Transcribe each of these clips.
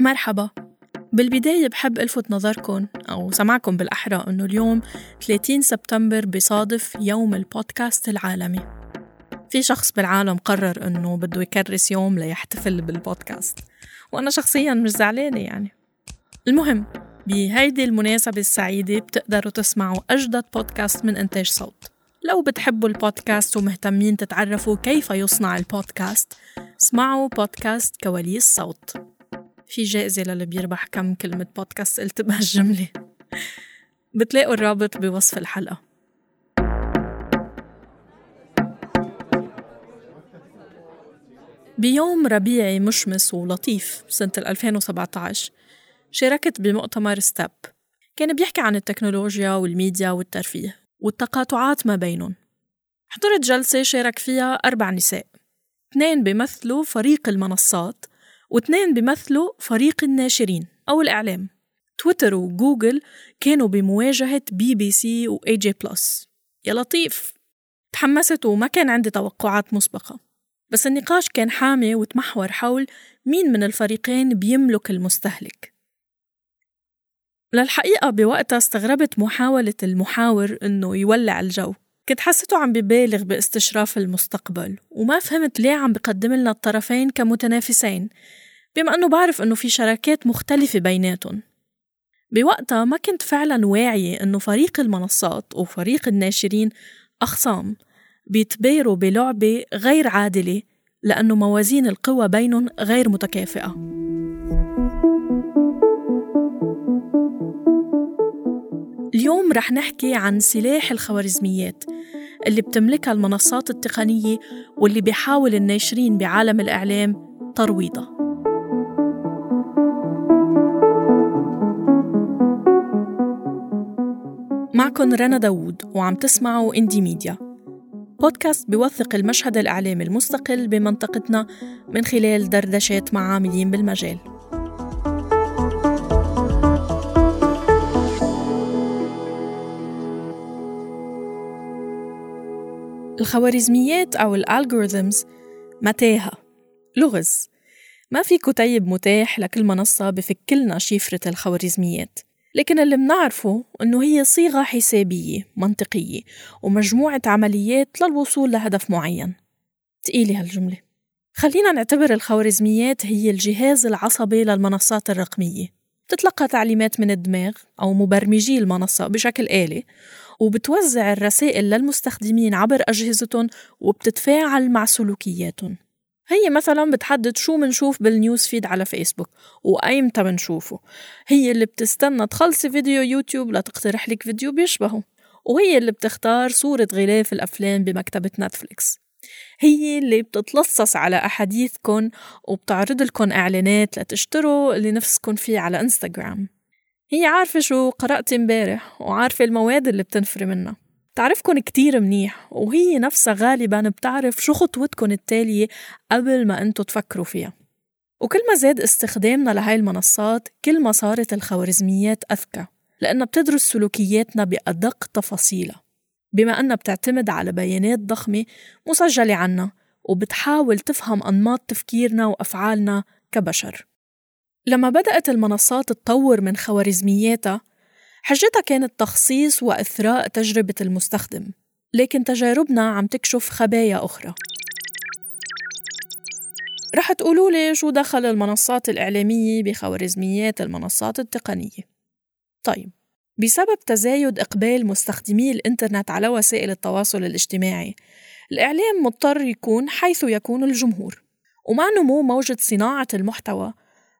مرحبا. بالبداية بحب ألفت نظركم أو سمعكم بالأحرى أنه اليوم 30 سبتمبر بصادف يوم البودكاست العالمي. في شخص بالعالم قرر أنه بده يكرس يوم ليحتفل بالبودكاست. وأنا شخصيا مش زعلانة يعني. المهم بهيدي المناسبة السعيدة بتقدروا تسمعوا أجدد بودكاست من إنتاج صوت. لو بتحبوا البودكاست ومهتمين تتعرفوا كيف يصنع البودكاست اسمعوا بودكاست كواليس صوت. في جائزة للي بيربح كم كلمة بودكاست قلت بهالجملة. بتلاقوا الرابط بوصف الحلقة. بيوم ربيعي مشمس ولطيف سنة 2017 شاركت بمؤتمر ستاب. كان بيحكي عن التكنولوجيا والميديا والترفيه والتقاطعات ما بينهم. حضرت جلسة شارك فيها أربع نساء. اثنين بيمثلوا فريق المنصات واثنين بيمثلوا فريق الناشرين أو الإعلام. تويتر وجوجل كانوا بمواجهة بي بي سي وإي جي بلس يا لطيف. تحمست وما كان عندي توقعات مسبقة. بس النقاش كان حامي وتمحور حول مين من الفريقين بيملك المستهلك. للحقيقة بوقتها استغربت محاولة المحاور إنه يولع الجو. كنت حسيته عم ببالغ باستشراف المستقبل وما فهمت ليه عم بقدم لنا الطرفين كمتنافسين بما أنه بعرف أنه في شراكات مختلفة بيناتهم. بوقتها ما كنت فعلا واعية أنه فريق المنصات وفريق الناشرين أخصام بيتباروا بلعبة غير عادلة لأنه موازين القوى بينهم غير متكافئة. اليوم رح نحكي عن سلاح الخوارزميات اللي بتملكها المنصات التقنية واللي بيحاول الناشرين بعالم الإعلام ترويضها. معكم رنا داوود وعم تسمعوا إندي ميديا. بودكاست بيوثق المشهد الإعلامي المستقل بمنطقتنا من خلال دردشات مع عاملين بالمجال. الخوارزميات أو الالغوريثمز متاهة. لغز. ما في كتيب متاح لكل منصة بفك لنا شفرة الخوارزميات. لكن اللي منعرفه إنه هي صيغة حسابية منطقية ومجموعة عمليات للوصول لهدف معين. تقيلة هالجملة. خلينا نعتبر الخوارزميات هي الجهاز العصبي للمنصات الرقمية. بتتلقى تعليمات من الدماغ أو مبرمجي المنصة بشكل آلي وبتوزع الرسائل للمستخدمين عبر أجهزتهم وبتتفاعل مع سلوكياتهم. هي مثلا بتحدد شو منشوف بال news feed على فيسبوك وأيمتى منشوفه. هي اللي بتستنى تخلصي فيديو يوتيوب لتقترح لك فيديو بيشبهه. وهي اللي بتختار صورة غلاف الأفلام بمكتبة نتفليكس. هي اللي بتتلصص على أحاديثكن وبتعرض لكم إعلانات لتشتروا اللي نفسكن فيه على إنستغرام. هي عارفة شو قرأت امبارح وعارفة المواد اللي بتنفري منها. بتعرفكن كتير منيح وهي نفسها غالبا بتعرف شو خطوتكن التالية قبل ما انتو تفكروا فيها. وكل ما زاد استخدامنا لهاي المنصات كل ما صارت الخوارزميات أذكى لأنها بتدرس سلوكياتنا بأدق تفاصيلها. بما أنها بتعتمد على بيانات ضخمة مسجلة عنا وبتحاول تفهم أنماط تفكيرنا وأفعالنا كبشر. لما بدأت المنصات تطور من خوارزمياتها حجتها كانت تخصيص وإثراء تجربة المستخدم لكن تجاربنا عم تكشف خبايا أخرى. رح تقولوا لي شو دخل المنصات الإعلامية بخوارزميات المنصات التقنية. طيب بسبب تزايد إقبال مستخدمي الإنترنت على وسائل التواصل الاجتماعي. الإعلام مضطر يكون حيث يكون الجمهور. ومع نمو موجة صناعة المحتوى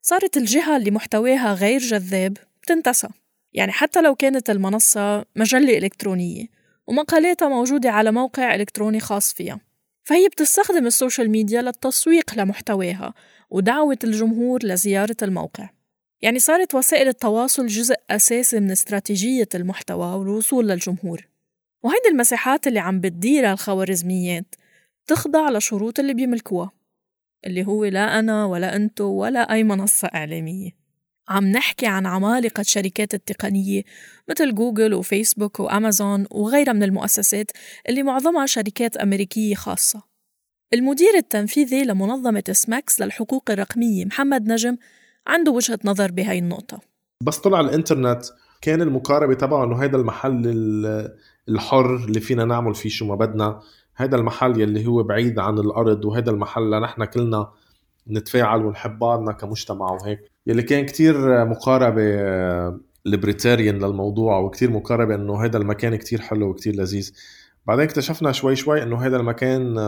صارت الجهة اللي محتواها غير جذاب تنتسى. يعني حتى لو كانت المنصة مجلة إلكترونية ومقالاتها موجودة على موقع إلكتروني خاص فيها. فهي بتستخدم السوشيال ميديا للتسويق لمحتواها ودعوة الجمهور لزيارة الموقع. يعني صارت وسائل التواصل جزء أساسي من استراتيجية المحتوى والوصول للجمهور. وهيدي المساحات اللي عم بتديرها الخوارزميات تخضع لشروط اللي بيملكوها اللي هو لا أنا ولا أنتو ولا أي منصة إعلامية. عم نحكي عن عمالقة الشركات التقنية مثل جوجل وفيسبوك وأمازون وغيرها من المؤسسات اللي معظمها شركات أمريكية خاصة. المدير التنفيذي لمنظمة سماكس للحقوق الرقمية محمد نجم عنده وجهة نظر بهاي النقطة. بس طلع الإنترنت كان المقاربة تبعه إنه هيدا المحل الحر اللي فينا نعمل فيه شو ما بدنا هذا المحل يلي هو بعيد عن الأرض وهذا المحل نحن كلنا نتفاعل ونحب بعضنا كمجتمع وهيك. يلي كان كتير مقاربة ليبريتاريان للموضوع وكتير مقاربة إنه هذا المكان كتير حلو وكتير لذيذ. بعدين اكتشفنا شوي شوي إنه هذا المكان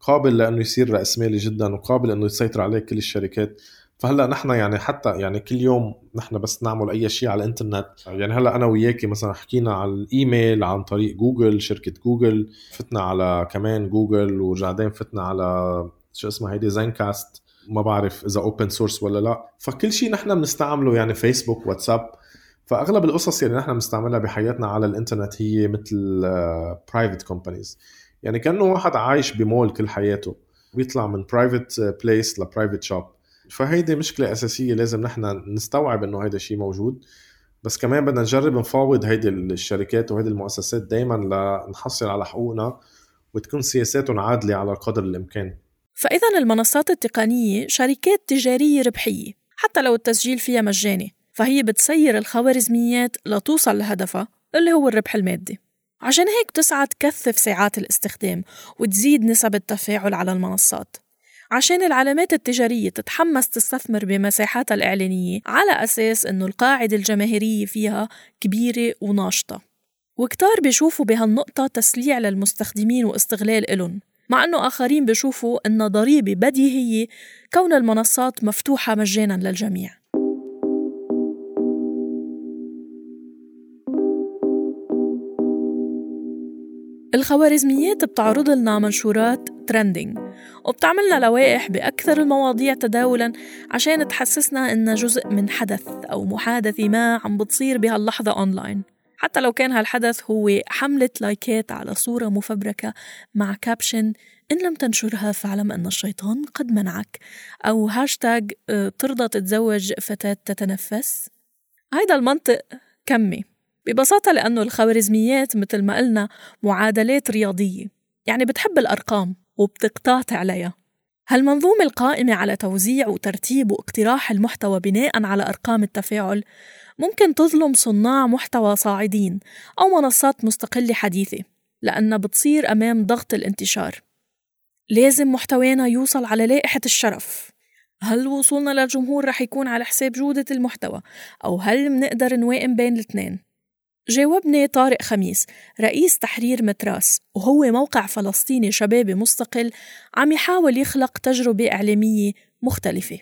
قابل لإنه يصير رأسمالي جدا وقابل إنه يسيطر عليه كل الشركات. فهلا نحن يعني حتى يعني كل يوم نحن بس نعمل أي شيء على الإنترنت. يعني هلا أنا وياكي مثلا حكينا على الإيميل عن طريق جوجل شركة جوجل. فتنا على كمان جوجل وبعدين فتنا على شو اسمها هيدي زينكاست. ما بعرف إذا open source ولا لا. فكل شيء نحن بنستعمله يعني فيسبوك واتساب فأغلب القصص اللي نحن بنستعملها بحياتنا على الإنترنت هي مثل private uh, companies يعني كأنه واحد عايش بمول كل حياته. بيطلع من private place ل private shop فهيدي مشكلة أساسية لازم نحن نستوعب إنه هيدا الشيء موجود. بس كمان بدنا نجرب نفاوض هيدي الشركات وهيدي المؤسسات دائما لنحصل على حقوقنا وتكون سياساتهم عادلة على قدر الإمكان. فاذا المنصات التقنية شركات تجارية ربحية حتى لو التسجيل فيها مجاني فهي بتسير الخوارزميات لتوصل لهدفها اللي هو الربح المادي. عشان هيك بتسعى تكثف ساعات الاستخدام وتزيد نسب التفاعل على المنصات. عشان العلامات التجارية تتحمس تستثمر بمساحاتها الإعلانية على أساس إنه القاعدة الجماهيرية فيها كبيرة وناشطة. وكتار بيشوفوا بهالنقطة تسليع للمستخدمين واستغلال إلن مع أنه آخرين بيشوفوا أنها ضريبة بديهية كون المنصات مفتوحة مجانا للجميع. الخوارزميات بتعرض لنا منشورات trending وبتعملنا لوائح بأكثر المواضيع تداولا عشان تحسسنا إنها جزء من حدث أو محادثة ما عم بتصير بهاللحظة أونلاين حتى لو كان هالحدث هو حملة لايكات على صورة مفبركة مع caption إن لم تنشرها فاعلم أن الشيطان قد منعك أو هاشتاج آه، ترضى تتزوج فتاة تتنفس. هيدا المنطق كمي. ببساطة لأنه الخوارزميات مثل ما قلنا معادلات رياضية. يعني بتحب الأرقام وبتقتات عليها. هالمنظومة القائمة على توزيع وترتيب واقتراح المحتوى بناء على أرقام التفاعل ممكن تظلم صناع محتوى صاعدين أو منصات مستقلة حديثة لأنها بتصير أمام ضغط الانتشار. لازم محتوانا يوصل على لائحة الشرف. هل وصولنا للجمهور رح يكون على حساب جودة المحتوى؟ أو هل منقدر نوائم بين الاثنين؟ جاوبني طارق خميس رئيس تحرير متراس وهو موقع فلسطيني شبابي مستقل عم يحاول يخلق تجربة إعلامية مختلفة.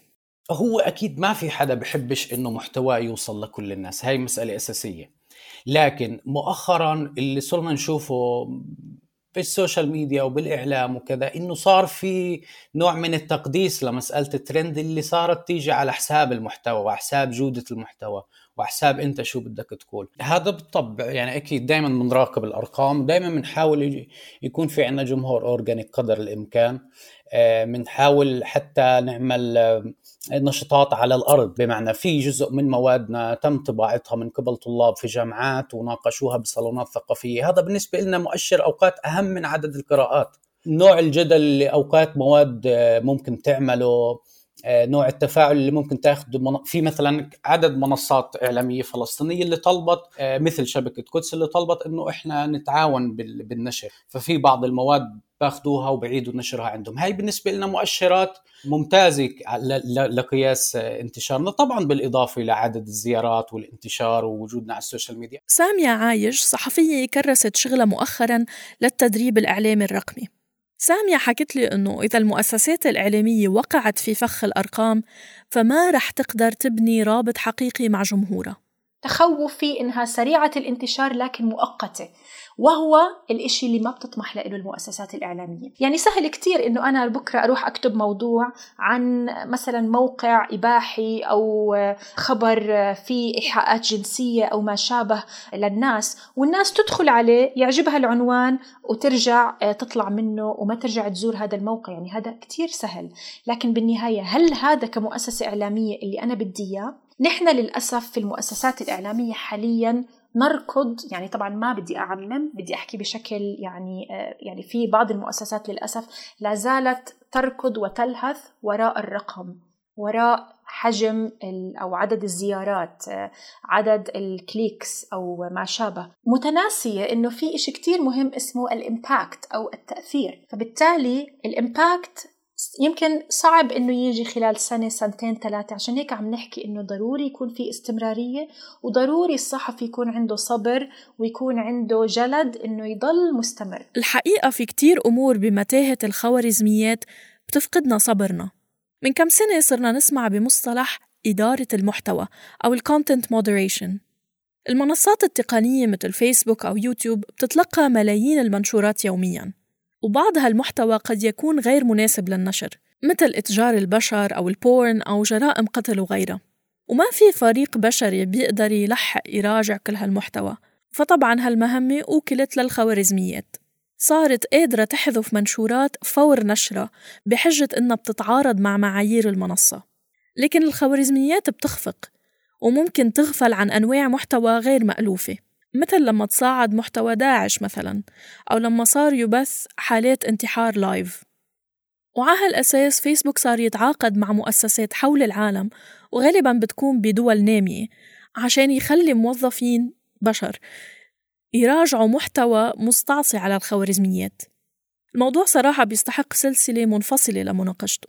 هو أكيد ما في حدا بحبش إنه محتواه يوصل لكل الناس هاي مسألة أساسية. لكن مؤخرا اللي صرنا نشوفه بالسوشيال ميديا وبالإعلام وكذا إنه صار في نوع من التقديس لمسألة الترند اللي صارت تيجي على حساب المحتوى وحساب جودة المحتوى. وحساب انت شو بدك تقول. هذا بالطبع يعني أكيد دائما بنراقب الأرقام دائما بنحاول يكون في عندنا جمهور أورجانيك قدر الإمكان. بنحاول آه، حتى نعمل آه، نشاطات على الأرض. بمعنى في جزء من موادنا تم طباعتها من قبل طلاب في جامعات وناقشوها بصالونات ثقافية. هذا بالنسبة لنا مؤشر أوقات أهم من عدد القراءات. نوع الجدل اللي اوقات مواد آه، ممكن تعمله. نوع التفاعل اللي ممكن تاخذه في مثلا عدد منصات إعلامية فلسطينية اللي طلبت آه، مثل شبكة قدس اللي طلبت إنه إحنا نتعاون بالنشر. ففي بعض المواد باخذوها وبعيدوا نشرها عندهم. هاي بالنسبة لنا مؤشرات ممتازة لقياس انتشارنا. طبعا بالإضافة إلى عدد الزيارات والانتشار ووجودنا على السوشيال ميديا. سامية عايش صحفية كرست شغلها مؤخرا للتدريب الإعلامي الرقمي. سامية حكت لي إنه إذا المؤسسات الإعلامية وقعت في فخ الأرقام فما رح تقدر تبني رابط حقيقي مع جمهورها. تخوفي إنها سريعة الانتشار لكن مؤقتة. وهو الإشي اللي ما بتطمح له المؤسسات الإعلامية. يعني سهل كتير إنه أنا بكرة أروح أكتب موضوع عن مثلا موقع إباحي أو خبر فيه إيحاءات جنسية أو ما شابه للناس والناس تدخل عليه يعجبها العنوان وترجع آه، تطلع منه وما ترجع تزور هذا الموقع. يعني هذا كتير سهل. لكن بالنهاية هل هذا كمؤسسة إعلامية اللي أنا بدي إياه؟ نحن للأسف في المؤسسات الإعلامية حاليا نركض يعني طبعا ما بدي أعمم بدي أحكي بشكل يعني آه، يعني في بعض المؤسسات للأسف لا زالت تركض وتلهث وراء الرقم وراء حجم أو عدد الزيارات عدد ال clicks أو ما شابه. متناسية إنه في إشي كتير مهم اسمه ال impact أو التأثير. فبالتالي ال impact يمكن صعب إنه يجي خلال سنة سنتين ثلاثة. عشان هيك عم نحكي إنه ضروري يكون في استمرارية وضروري الصحفي يكون عنده صبر ويكون عنده جلد إنه يضل مستمر. الحقيقة في كتير أمور بمتاهة الخوارزميات بتفقدنا صبرنا. من كم سنة صرنا نسمع بمصطلح إدارة المحتوى أو ال content moderation المنصات التقنية مثل فيسبوك أو يوتيوب بتتلقى ملايين المنشورات يوميا. وبعض هالمحتوى قد يكون غير مناسب للنشر مثل إتجار البشر أو ال porn أو جرائم قتل وغيرها. وما في فريق بشري بيقدر يلحق يراجع كل هالمحتوى. فطبعا هالمهمة أوكلت للخوارزميات. صارت قادرة تحذف منشورات فور نشرها بحجة إنها بتتعارض مع معايير المنصة. لكن الخوارزميات بتخفق وممكن تغفل عن أنواع محتوى غير مألوفة. مثل لما تصاعد محتوى داعش مثلا أو لما صار يبث حالات انتحار لايف وعلى هالأساس فيسبوك صار يتعاقد مع مؤسسات حول العالم وغالبا بتكون بدول نامية عشان يخلي موظفين بشر يراجعوا محتوى مستعصي على الخوارزميات. الموضوع صراحة بيستحق سلسلة منفصلة لمناقشته.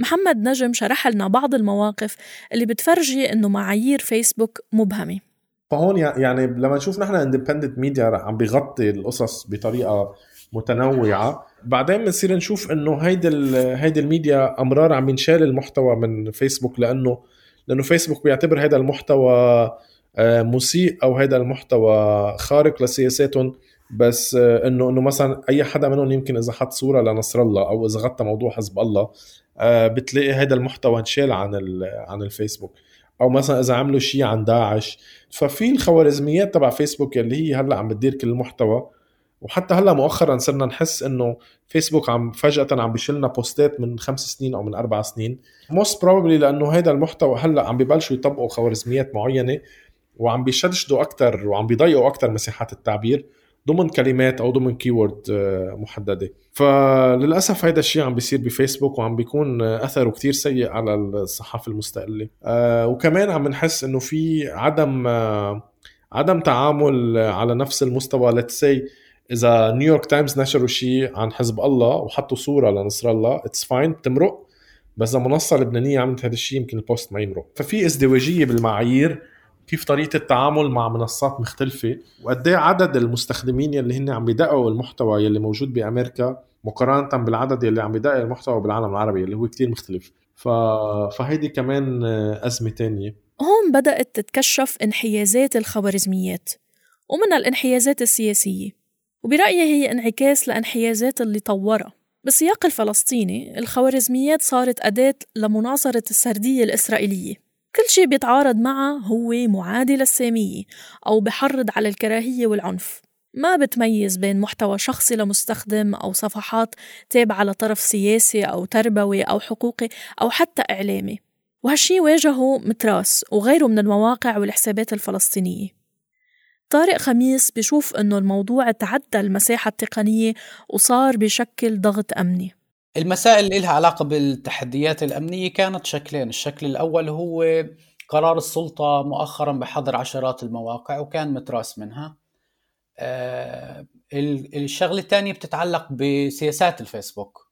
محمد نجم شرح لنا بعض المواقف اللي بتفرجي إنه معايير فيسبوك مبهمة. فهون يعني لما نشوف نحن independent media عم بيغطي القصص بطريقة متنوعة بعدين بنصير نشوف إنه هيدي هيدي الميديا أمرار عم ينشال المحتوى من فيسبوك لأنه لأنه فيسبوك بيعتبر هذا المحتوى آه، مسيء أو هذا المحتوى خارق لسياساتهم بس آه، إنه إنه مثلا أي حدا منهم يمكن إذا حط صورة لنصر الله أو إذا غطى موضوع حزب الله آه، بتلاقي هذا المحتوى انشال عن عن الفيسبوك أو مثلا إذا عملوا شيء عن داعش. ففي الخوارزميات تبع فيسبوك اللي هي هلأ عم بتدير كل المحتوى. وحتى هلأ مؤخرا صرنا نحس إنه فيسبوك عم فجأة عم بيشلنا بوستات من خمس سنين أو من أربع سنين. most probably لأنه هذا المحتوى هلأ عم ببلشوا يطبقوا خوارزميات معينة وعم بيشدشدوا أكثر وعم بيضيقوا أكثر مساحات التعبير. ضمن كلمات أو ضمن keyword آه، محددة. فللأسف هذا الشيء عم بيصير بفيسبوك وعم بيكون أثره كتير سيء على الصحافة المستقلة. آه، وكمان عم نحس إنه في عدم آه، عدم تعامل على نفس المستوى. let's say إذا نيويورك تايمز نشروا شيء عن حزب الله وحطوا صورة لنصر الله it's fine بتمرق. بس إذا منصة لبنانية عملت هذا الشيء يمكن ال post ما يمرق. ففي ازدواجية بالمعايير. كيف طريقة التعامل مع منصات مختلفة وقد إيه عدد المستخدمين يلي هن عم بيدققوا المحتوى يلي موجود بأمريكا مقارنة بالعدد يلي عم بيدقق المحتوى بالعالم العربي اللي هو كتير مختلف. ف... فهيدي كمان أزمة تانية. هون بدأت تتكشف انحيازات الخوارزميات ومنها الانحيازات السياسية وبرأيي هي انعكاس لانحيازات اللي طورها. بالسياق الفلسطيني الخوارزميات صارت أداة لمناصرة السردية الإسرائيلية. كل شيء بيتعارض معه هو معادي للسامية أو بحرض على الكراهية والعنف. ما بتميز بين محتوى شخصي لمستخدم أو صفحات تابعة لطرف سياسي أو تربوي أو حقوقي أو حتى إعلامي. وهالشي واجهه متراس وغيره من المواقع والحسابات الفلسطينية. طارق خميس بشوف أنه الموضوع تعدى المساحة التقنية وصار بشكل ضغط أمني. المسائل اللي لها علاقة بالتحديات الأمنية كانت شكلين. الشكل الأول هو قرار السلطة مؤخرا بحظر عشرات المواقع وكان متراس منها. آه، الشغلة الثانية بتتعلق بسياسات الفيسبوك.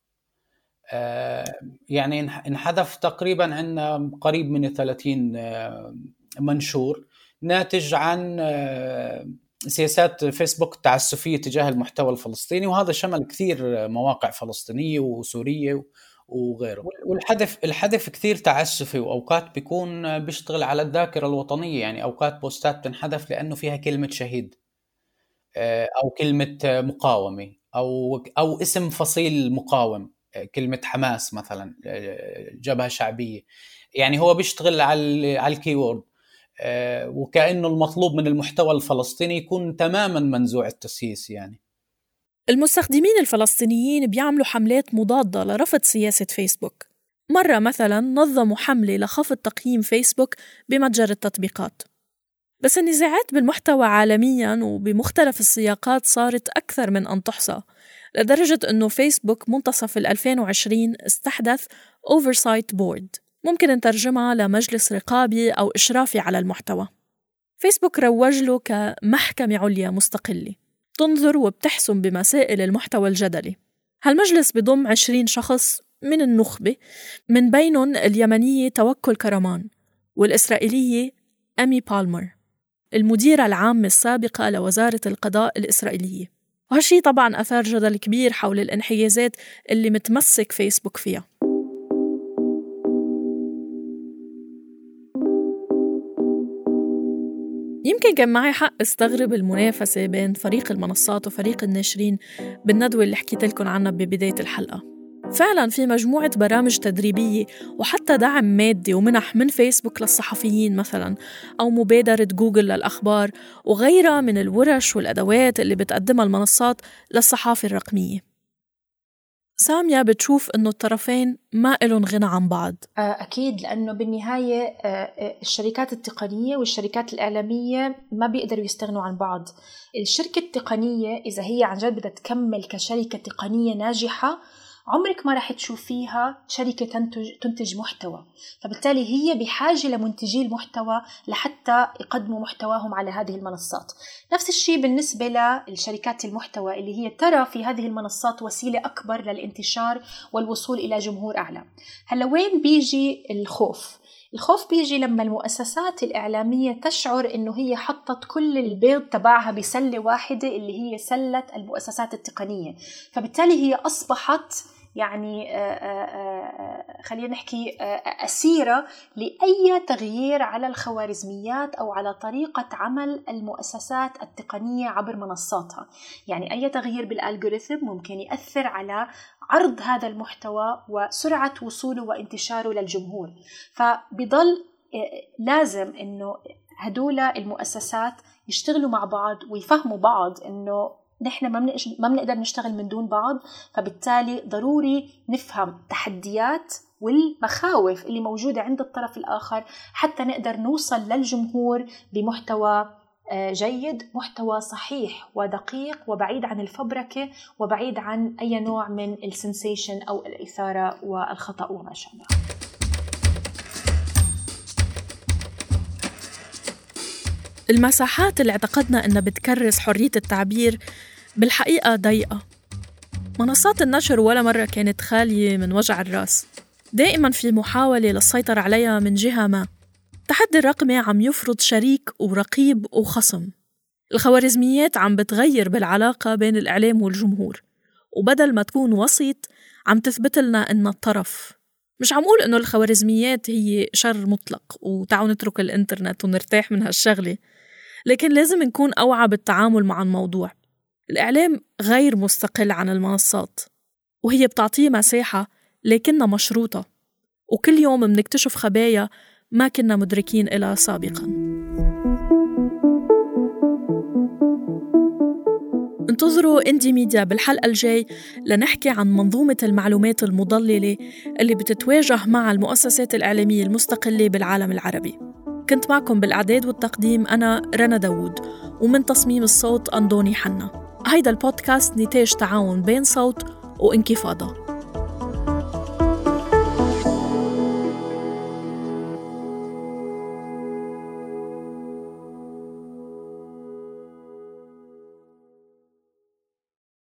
آه، يعني انحذف تقريبا عندنا قريب من 30 آه، منشور ناتج عن سياسات فيسبوك التعسفية تجاه المحتوى الفلسطيني وهذا شمل كثير مواقع فلسطينية وسورية وغيره. والحذف الحذف كثير تعسفي وأوقات بيكون بيشتغل على الذاكرة الوطنية يعني أوقات بوستات تنحذف لأنه فيها كلمة شهيد آه، أو كلمة مقاومة أو أو اسم فصيل مقاوم آه، كلمة حماس مثلا آه، جبهة شعبية. يعني هو بيشتغل على على الكيورد وكأنه المطلوب من المحتوى الفلسطيني يكون تماما منزوع التسييس يعني. المستخدمين الفلسطينيين بيعملوا حملات مضادة لرفض سياسة فيسبوك. مرة مثلا نظموا حملة لخفض تقييم فيسبوك بمتجر التطبيقات. بس النزاعات بالمحتوى عالميا وبمختلف السياقات صارت أكثر من أن تحصى لدرجة أنه فيسبوك منتصف 2020 استحدث Oversight Board. ممكن نترجمها لمجلس رقابي أو إشرافي على المحتوى. فيسبوك روج له كمحكمة عليا مستقلة. تنظر وبتحسم بمسائل المحتوى الجدلي. هالمجلس بضم 20 شخص من النخبة من بينهم اليمنية توكل كرمان والإسرائيلية أمي بالمر المديرة العامة السابقة لوزارة القضاء الإسرائيلية. وهالشي طبعا أثار جدل كبير حول الانحيازات اللي متمسك فيسبوك فيها. يمكن كان معي حق استغرب المنافسة بين فريق المنصات وفريق الناشرين بالندوة اللي حكيت لكم عنها ببداية الحلقة. فعلا في مجموعة برامج تدريبية وحتى دعم مادي ومنح من فيسبوك للصحفيين مثلا أو مبادرة جوجل للأخبار وغيرها من الورش والأدوات اللي بتقدمها المنصات للصحافة الرقمية. سامية بتشوف إنه الطرفين ما إلهم غنى عن بعض. آه، أكيد لأنه بالنهاية آه، آه، الشركات التقنية والشركات الإعلامية ما بيقدروا يستغنوا عن بعض. الشركة التقنية إذا هي عن جد بدها تكمل كشركة تقنية ناجحة عمرك ما رح تشوفيها شركة تنتج, تنتج محتوى. فبالتالي هي بحاجة لمنتجي المحتوى لحتى يقدموا محتواهم على هذه المنصات. نفس الشيء بالنسبة للشركات المحتوى اللي هي ترى في هذه المنصات وسيلة أكبر للانتشار والوصول إلى جمهور أعلى. هلا وين بيجي الخوف؟ الخوف بيجي لما المؤسسات الإعلامية تشعر إنه هي حطت كل البيض تبعها بسلة واحدة اللي هي سلة المؤسسات التقنية. فبالتالي هي أصبحت يعني آه، آه، آه، خلينا نحكي أسيرة لأي تغيير على الخوارزميات أو على طريقة عمل المؤسسات التقنية عبر منصاتها. يعني أي تغيير بالألغوريثم ممكن يأثر على عرض هذا المحتوى وسرعة وصوله وانتشاره للجمهور. فبضل لازم أنه هدول المؤسسات يشتغلوا مع بعض ويفهموا بعض أنه نحن ما ما بنقدر نشتغل من دون بعض فبالتالي ضروري نفهم تحديات والمخاوف اللي موجودة عند الطرف الآخر حتى نقدر نوصل للجمهور بمحتوى آه، جيد محتوى صحيح ودقيق وبعيد عن الفبركة وبعيد عن أي نوع من السنسيشن أو الإثارة والخطأ وما شابه. المساحات اللي اعتقدنا إنها بتكرس حرية التعبير بالحقيقة ضيقة. منصات النشر ولا مرة كانت خالية من وجع الرأس. دائما في محاولة للسيطرة عليها من جهة ما. التحدي الرقمي عم يفرض شريك ورقيب وخصم. الخوارزميات عم بتغير بالعلاقة بين الإعلام والجمهور. وبدل ما تكون وسيط عم تثبت لنا إنها الطرف. مش عم أقول إنه الخوارزميات هي شر مطلق وتعالوا نترك الإنترنت ونرتاح من هالشغلة. لكن لازم نكون أوعى بالتعامل مع الموضوع. الإعلام غير مستقل عن المنصات وهي بتعطيه مساحة لكنها مشروطة وكل يوم منكتشف خبايا ما كنا مدركين إلها سابقاً. انتظروا اندي ميديا بالحلقة الجاي لنحكي عن منظومة المعلومات المضللة اللي بتتواجه مع المؤسسات الإعلامية المستقلة بالعالم العربي. كنت معكم بالإعداد والتقديم أنا رنا داوود ومن تصميم الصوت أندوني حنا. هيدا البودكاست نتاج تعاون بين صوت وانكفاضة.